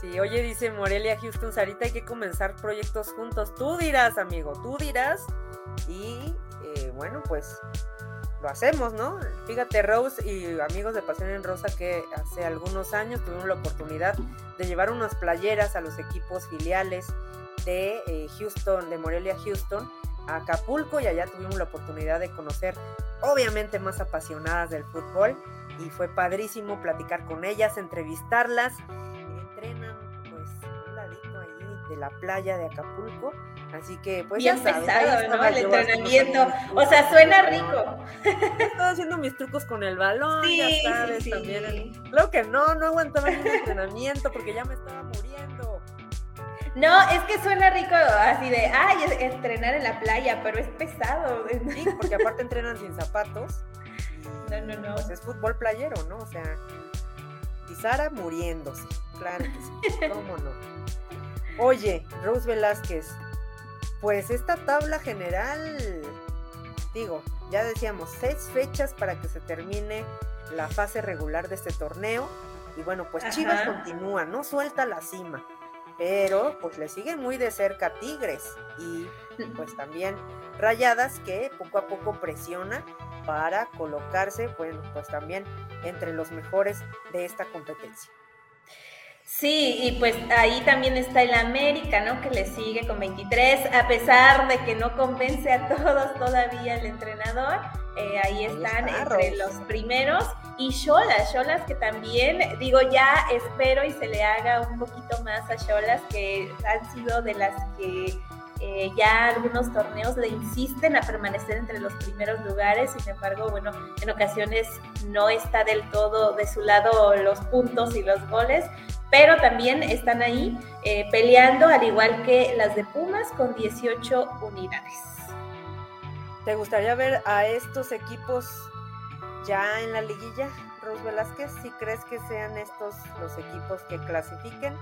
Speaker 2: Sí, oye, dice Morelia Houston, Sarita, hay que comenzar proyectos juntos. Tú dirás, amigo, tú dirás. Y eh, bueno, pues lo hacemos, ¿no? Fíjate, Rose y amigos de Pasión en Rosa, que hace algunos años tuvimos la oportunidad de llevar unas playeras a los equipos filiales de eh, Houston, de Morelia Houston, a Acapulco, y allá tuvimos la oportunidad de conocer, obviamente, más apasionadas del fútbol, y fue padrísimo platicar con ellas, entrevistarlas entrenan pues un ladito ahí de la playa de Acapulco. Así que, pues
Speaker 3: ya sabes, pesado, ¿no? El entrenamiento. O sea, suena rico.
Speaker 2: Estaba haciendo mis trucos con el balón, ya sabes, también. Claro que no, no aguantaba el entrenamiento porque ya me estaba muriendo.
Speaker 3: No, es que suena rico así de, ay, entrenar en la playa, pero es pesado.
Speaker 2: Sí, porque aparte entrenan sin zapatos.
Speaker 3: no, no, no.
Speaker 2: Pues es fútbol playero, ¿no? O sea, y Sara muriéndose. Claro que sí, cómo no. Oye, Rose Velázquez, pues esta tabla general, digo, ya decíamos, seis fechas para que se termine la fase regular de este torneo. Y bueno, pues Chivas continúa, no suelta la cima, pero pues le sigue muy de cerca Tigres y pues también Rayadas que poco a poco presiona para colocarse, bueno, pues también entre los mejores de esta competencia.
Speaker 3: Sí, y pues ahí también está el América, ¿no? Que le sigue con 23, a pesar de que no convence a todos todavía el entrenador. Eh, ahí están entre los primeros. Y Cholas, Cholas que también, digo, ya espero y se le haga un poquito más a Cholas, que han sido de las que eh, ya algunos torneos le insisten a permanecer entre los primeros lugares, sin embargo, bueno, en ocasiones no está del todo de su lado los puntos y los goles, pero también están ahí eh, peleando, al igual que las de Pumas, con 18 unidades.
Speaker 2: ¿Te gustaría ver a estos equipos ya en la liguilla, Ros Velázquez? ¿Si crees que sean estos los equipos que clasifiquen?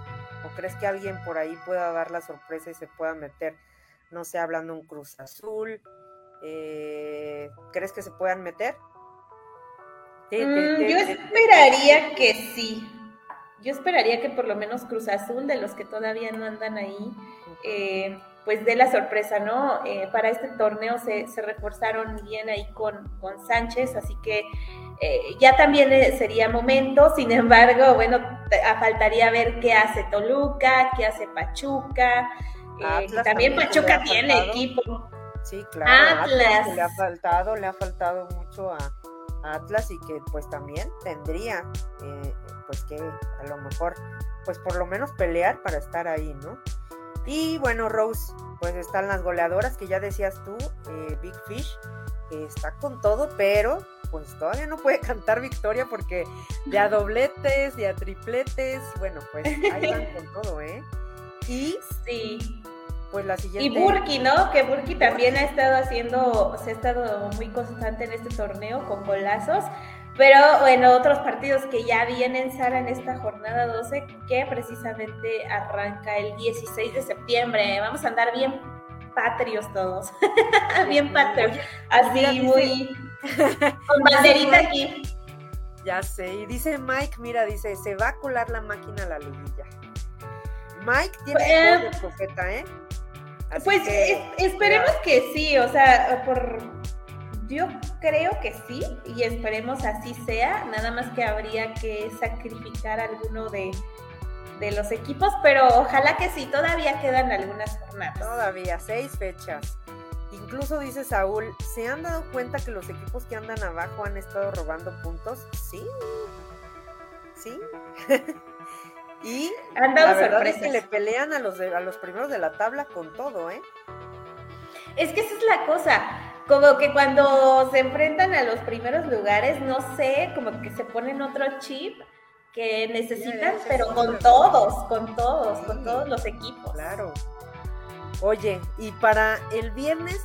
Speaker 2: ¿O crees que alguien por ahí pueda dar la sorpresa y se pueda meter no sé, hablando un Cruz Azul. Eh, ¿Crees que se puedan meter?
Speaker 3: Mm, yo esperaría que sí. Yo esperaría que por lo menos Cruz Azul, de los que todavía no andan ahí, eh, pues dé la sorpresa, ¿no? Eh, para este torneo se, reforzaron bien ahí con, con Sánchez, así que ya también sería momento, sin embargo, bueno, faltaría ver qué hace Toluca, qué hace Pachuca, eh, también Pachuca tiene equipo.
Speaker 2: Sí, claro. Atlas. le ha faltado, le ha faltado mucho a, Atlas y que pues también tendría eh, pues que a lo mejor pues por lo menos pelear para estar ahí, ¿no? Y bueno, Rose, pues están las goleadoras que ya decías tú, eh, Big Fish, que está con todo, pero pues todavía no puede cantar victoria porque de a dobletes, de a tripletes, bueno, pues ahí van con todo, ¿eh?
Speaker 3: Y sí
Speaker 2: pues la siguiente.
Speaker 3: Y Burki, ¿no? Que Burki también ha estado haciendo, se ha estado muy constante en este torneo con golazos. Pero bueno, otros partidos que ya vienen, Sara, en esta jornada 12, que precisamente arranca el 16 de septiembre. Vamos a andar bien patrios todos. bien patrios. Así, muy. con banderita aquí.
Speaker 2: Ya sé. Y dice Mike, mira, dice, se va a colar la máquina a la liguilla. Mike tiene pues, de profeta, ¿eh?
Speaker 3: Pues esperemos que sí, o sea, por yo creo que sí y esperemos así sea, nada más que habría que sacrificar alguno de, de los equipos, pero ojalá que sí, todavía quedan algunas jornadas.
Speaker 2: Todavía, seis fechas. Incluso dice Saúl, ¿se han dado cuenta que los equipos que andan abajo han estado robando puntos? Sí. Sí. y
Speaker 3: han dado
Speaker 2: la verdad
Speaker 3: sorpresas.
Speaker 2: es que le pelean a los, de, a los primeros de la tabla con todo, ¿eh?
Speaker 3: Es que esa es la cosa. Como que cuando se enfrentan a los primeros lugares, no sé, como que se ponen otro chip que necesitan, pero con todos, con todos,
Speaker 2: Sí.
Speaker 3: con todos los equipos.
Speaker 2: Claro. Oye, y para el viernes,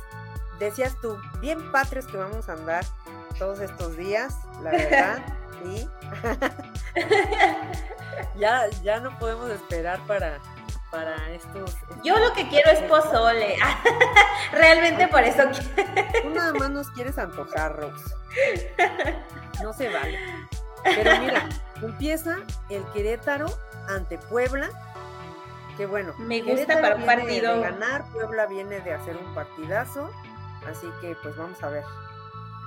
Speaker 2: decías tú, bien patrios que vamos a andar todos estos días, la verdad, sí. ya, ya no podemos esperar para, para estos.
Speaker 3: Yo lo que quiero es pozole. Realmente por eso.
Speaker 2: Tú nada más nos quieres antojar, Rose. No se vale. Pero mira, empieza el Querétaro ante Puebla. Que bueno,
Speaker 3: Me gusta
Speaker 2: Querétaro
Speaker 3: para un
Speaker 2: viene
Speaker 3: partido.
Speaker 2: De ganar, Puebla viene de hacer un partidazo. Así que pues vamos a ver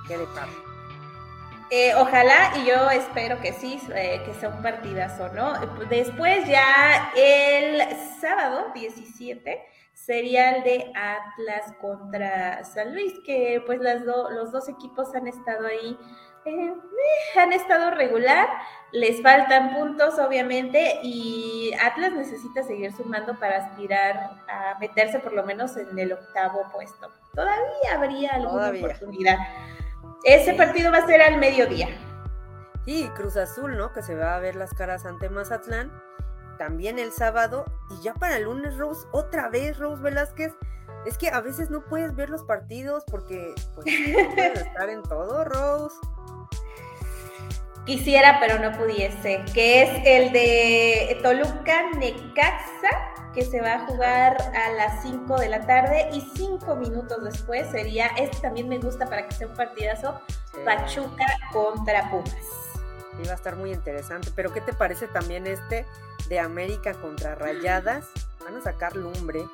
Speaker 2: qué depara.
Speaker 3: Eh, ojalá y yo espero que sí, eh, que sea un partidazo, ¿no? Después ya el sábado 17 sería el de Atlas contra San Luis, que pues las do- los dos equipos han estado ahí, eh, eh, han estado regular, les faltan puntos obviamente y Atlas necesita seguir sumando para aspirar a meterse por lo menos en el octavo puesto. Todavía habría alguna
Speaker 2: Todavía.
Speaker 3: oportunidad. Ese partido va a ser al mediodía.
Speaker 2: Y Cruz Azul, ¿no? Que se va a ver las caras ante Mazatlán. También el sábado. Y ya para el lunes, Rose, otra vez, Rose Velázquez. Es que a veces no puedes ver los partidos porque pues, no puedes estar en todo, Rose.
Speaker 3: Quisiera, pero no pudiese, que es el de Toluca Necaxa, que se va a jugar a las 5 de la tarde y 5 minutos después sería, este también me gusta para que sea un partidazo, Pachuca contra Pumas.
Speaker 2: Va a estar muy interesante. Pero ¿qué te parece también este de América contra Rayadas? Van a sacar lumbre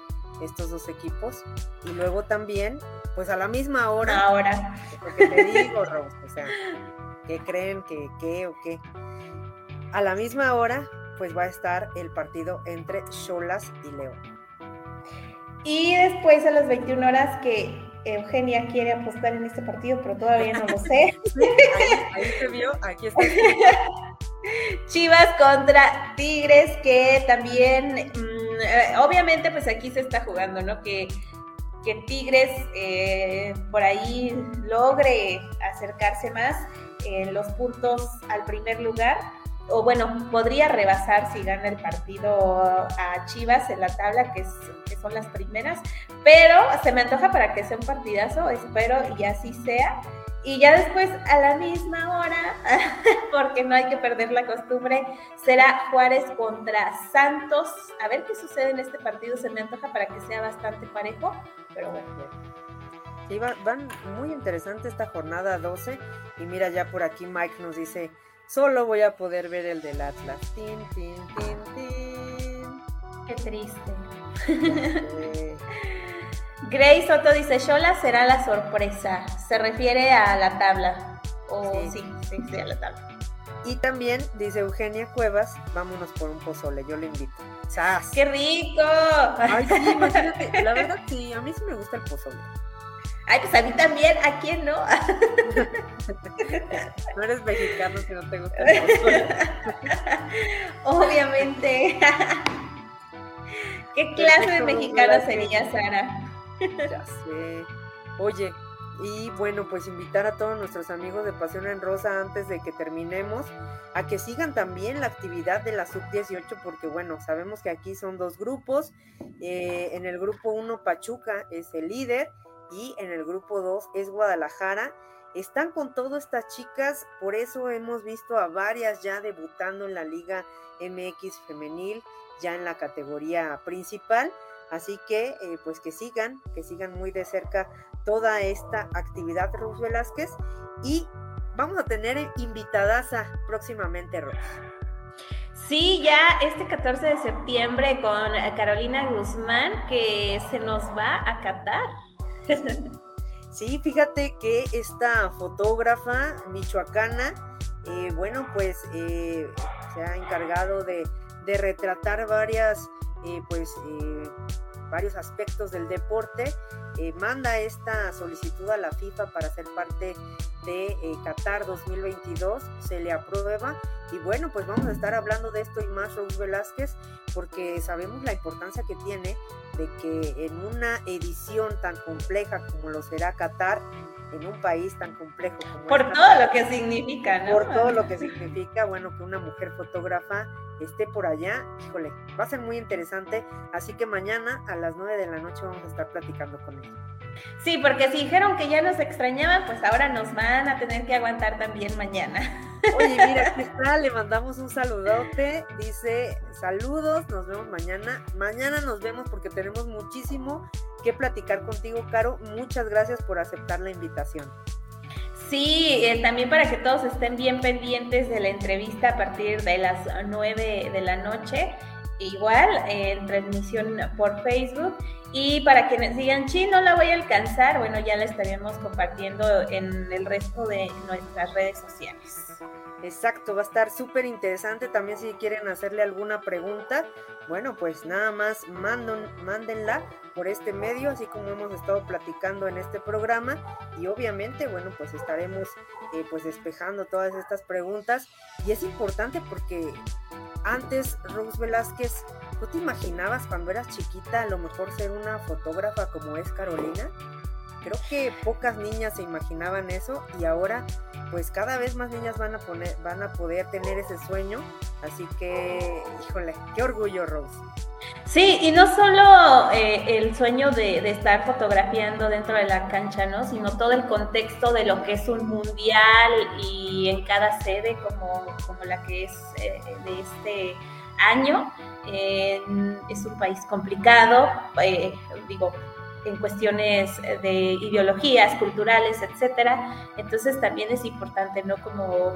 Speaker 2: estos dos equipos. Y luego también, pues a la misma hora.
Speaker 3: Ahora,
Speaker 2: Porque te digo, Rose, o sea, ¿qué creen que qué o qué? A la misma hora, pues va a estar el partido entre Cholas y León.
Speaker 3: y después a las 21 horas que Eugenia quiere apostar en este partido, pero todavía no lo sé.
Speaker 2: Ahí, ahí se vio, aquí está.
Speaker 3: Chivas contra Tigres, que también, mm, eh, obviamente, pues aquí se está jugando, ¿no? Que, que Tigres eh, por ahí logre acercarse más en los puntos al primer lugar. O bueno, podría rebasar si gana el partido a Chivas en la tabla, que, son las primeras. Pero se me antoja para que sea un partidazo, espero y así sea. Y ya después, a la misma hora, porque no hay que perder la costumbre, será Juárez contra Santos. A ver qué sucede en este partido, se me antoja para que sea bastante parejo, pero bueno.
Speaker 2: Sí, va- van muy interesante esta jornada 12. Y mira, ya por aquí Mike nos dice, solo voy a poder ver el del Atlas. Tin, tin, tin, tin.
Speaker 3: Qué triste. Grace Soto dice, Shola será la sorpresa. Se refiere a la tabla. O
Speaker 2: Sí.
Speaker 3: sí, sí, sí, a la tabla.
Speaker 2: y también dice Eugenia Cuevas, vámonos por un pozole, yo le invito. ¡Sas!
Speaker 3: ¡Qué rico!
Speaker 2: Ay, sí, imagínate, la verdad sí, a mí sí me gusta el pozole.
Speaker 3: Ay, pues a mí también, ¿a quién no?
Speaker 2: No eres mexicano si no te gusta.
Speaker 3: Obviamente. ¿Qué clase de mexicana sería Sara?
Speaker 2: Ya sé. Oye, y bueno, pues invitar a todos nuestros amigos de Pasión en Rosa antes de que terminemos a que sigan también la actividad de la Sub-18 porque bueno, sabemos que aquí son dos grupos. Eh, en el grupo 1 Pachuca es el líder y en el grupo 2 es Guadalajara. Están con todo estas chicas, por eso hemos visto a varias ya debutando en la Liga MX femenil, ya en la categoría principal. Así que, eh, pues que sigan, que sigan muy de cerca toda esta actividad, Rose Velázquez. Y vamos a tener invitadas próximamente, Rose.
Speaker 3: Sí, ya este 14 de septiembre con Carolina Guzmán, que se nos va a Qatar.
Speaker 2: Sí, fíjate que esta fotógrafa michoacana, eh, bueno, pues eh, se ha encargado de, retratar varias, eh, pues, varios aspectos del deporte, manda esta solicitud a la FIFA para ser parte de Qatar 2022, se le aprueba y bueno, pues vamos a estar hablando de esto y más, Rose Velázquez, porque sabemos la importancia que tiene de que en una edición tan compleja como lo será Qatar, en un país tan complejo como
Speaker 3: por todo lo que significa, ¿no?
Speaker 2: Por todo lo que significa, bueno, que una mujer fotógrafa esté por allá, híjole, va a ser muy interesante, así que mañana a las 9 de la noche vamos a estar platicando con ella.
Speaker 3: Sí, porque si dijeron que ya nos extrañaban, pues ahora nos van a tener que aguantar también mañana.
Speaker 2: Oye, mira, aquí está, le mandamos un saludote, dice, saludos, nos vemos mañana. Mañana nos vemos porque tenemos muchísimo que platicar contigo, Caro. Muchas gracias por aceptar la invitación.
Speaker 3: Sí, eh, también para que todos estén bien pendientes de la entrevista a partir de las 9 de la noche, igual en transmisión por Facebook. Y para quienes digan, sí, no la voy a alcanzar, bueno, ya la estaríamos compartiendo en el resto de nuestras redes sociales.
Speaker 2: Exacto, va a estar súper interesante. También si quieren hacerle alguna pregunta, bueno, pues nada más mándenla por este medio, así como hemos estado platicando en este programa. Y obviamente, bueno, pues estaremos eh, pues despejando todas estas preguntas. Y es importante porque antes, Rose Velázquez, ¿tú te imaginabas cuando eras chiquita a lo mejor ser una fotógrafa como es Carolina? Creo que pocas niñas se imaginaban eso y ahora pues cada vez más niñas van a poner, van a poder tener ese sueño. Así que, híjole, qué orgullo, Rose.
Speaker 3: Sí, y no solo eh, el sueño de, estar fotografiando dentro de la cancha, ¿no? Sino todo el contexto de lo que es un mundial y en cada sede como, como la que es eh, de este año. es un país complicado, eh, digo, en cuestiones de ideologías, culturales, etcétera. Entonces también es importante, ¿no? Como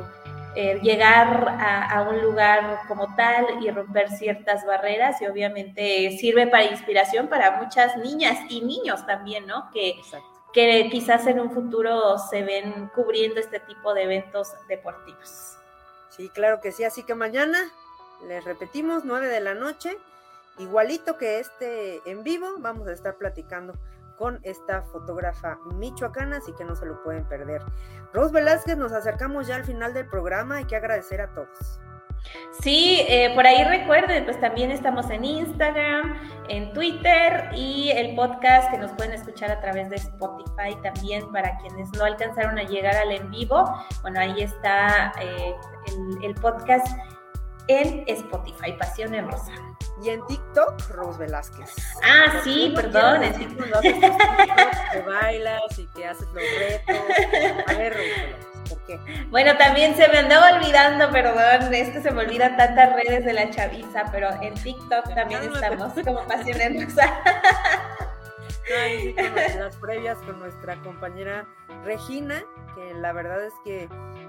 Speaker 3: eh, llegar a, un lugar como tal y romper ciertas barreras y obviamente sirve para inspiración para muchas niñas y niños también, ¿no? Que, que quizás en un futuro se ven cubriendo este tipo de eventos deportivos.
Speaker 2: Sí, claro que sí, así que mañana les repetimos, 9 de la noche, igualito que este en vivo, vamos a estar platicando con esta fotógrafa michoacana, así que no se lo pueden perder. Rose Velázquez, nos acercamos ya al final del programa, hay que agradecer a todos.
Speaker 3: Sí, eh, por ahí recuerden, pues también estamos en Instagram, en Twitter y el podcast que nos pueden escuchar a través de Spotify también para quienes no alcanzaron a llegar al en vivo. Bueno, ahí está eh, el, el podcast en Spotify, Pasión en Rosa.
Speaker 2: Y en TikTok, Rose Velázquez.
Speaker 3: Ah, sí, perdón. En TikTok.
Speaker 2: Que bailas y que haces los retos. A ver, Rose ¿por qué?
Speaker 3: Bueno, también se me andaba olvidando, perdón, es que se me olvidan tantas redes de la chaviza, pero en TikTok también estamos como Pasión en Rosa.
Speaker 2: Ay, las previas con nuestra compañera Regina, que la verdad es que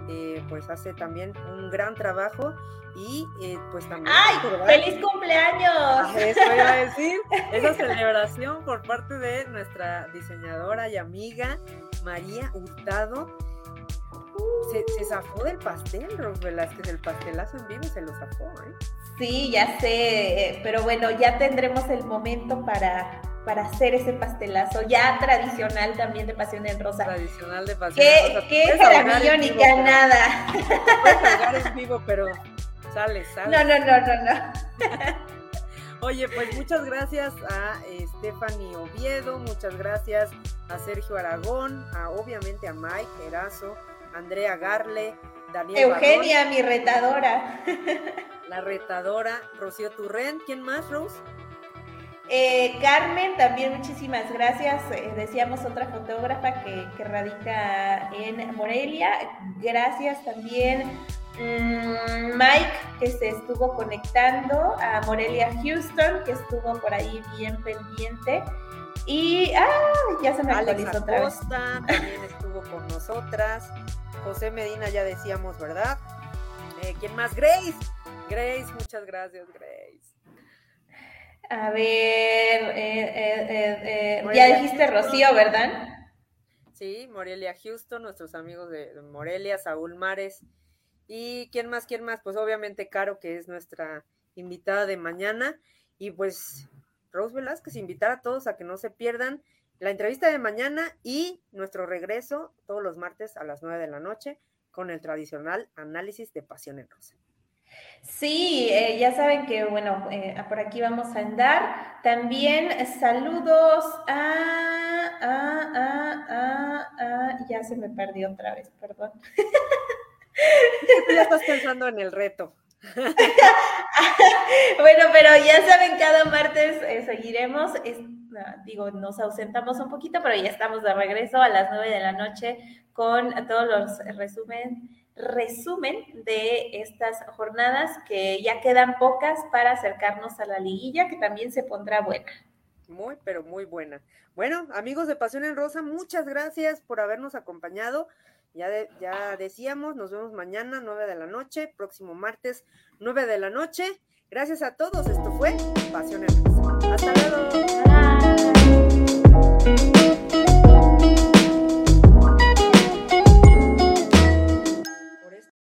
Speaker 2: eh, pues hace también un gran trabajo y eh, pues también...
Speaker 3: ¡Ay! ¡Feliz cumpleaños!
Speaker 2: Eso iba a decir, esa celebración por parte de nuestra diseñadora y amiga María Hurtado. Se, se zafó del pastel, Ros Velázquez, el pastelazo en vivo se lo zafó, ¿eh?
Speaker 3: Sí, ya sé, pero bueno, ya tendremos el momento para, para hacer ese pastelazo ya tradicional también de Pasión en Rosa.
Speaker 2: Tradicional de Pasión en
Speaker 3: Rosa. ¿Qué es ni nada?
Speaker 2: Puedes en vivo, pero Sale, sale.
Speaker 3: No, no, no, no, no.
Speaker 2: Oye, pues muchas gracias a Stephanie Oviedo, muchas gracias a Sergio Aragón, a obviamente a Mike Erazo, Andrea Garle, Daniel
Speaker 3: Eugenia, mi retadora.
Speaker 2: La retadora, Rocío Turren, ¿quién más, Rose?
Speaker 3: Eh, Carmen, también muchísimas gracias. Eh, decíamos otra fotógrafa que, que, radica en Morelia. Gracias también Mm, Mike, que se estuvo conectando, a Morelia Houston, que estuvo por ahí bien pendiente. Y ah, ya se me
Speaker 2: actualizó otra vez. también estuvo con nosotras. José Medina ya decíamos, ¿verdad? Eh, ¿Quién más? Grace. Grace, muchas gracias, Grace.
Speaker 3: A ver, eh, eh, ya dijiste Rocío, ¿verdad?
Speaker 2: Sí, Morelia Houston, nuestros amigos de Morelia, Saúl Mares, ¿Y quién más? ¿Quién más? Pues obviamente Caro, que es nuestra invitada de mañana. Y pues, Rose Velázquez, invitar a todos a que no se pierdan la entrevista de mañana y nuestro regreso todos los martes a las 9 de la noche con el tradicional análisis de Pasión en Rosa.
Speaker 3: Sí, eh, ya saben que, bueno, eh, por aquí vamos a andar. También saludos a, a, a, a, ya se me perdió otra vez, perdón.
Speaker 2: ya estás pensando en el reto.
Speaker 3: bueno, pero ya saben, cada martes eh, seguiremos. digo, nos ausentamos un poquito, pero ya estamos de regreso a las nueve de la noche con todos los resumen, resumen de estas jornadas que ya quedan pocas para acercarnos a la liguilla, que también se pondrá buena.
Speaker 2: Muy, pero muy buena. Bueno, amigos de Pasión en Rosa, muchas gracias por habernos acompañado. Ya, ya decíamos, nos vemos mañana, 9 de la noche, próximo martes, 9 de la noche. Gracias a todos, esto fue Pasión en Rosa. Hasta luego.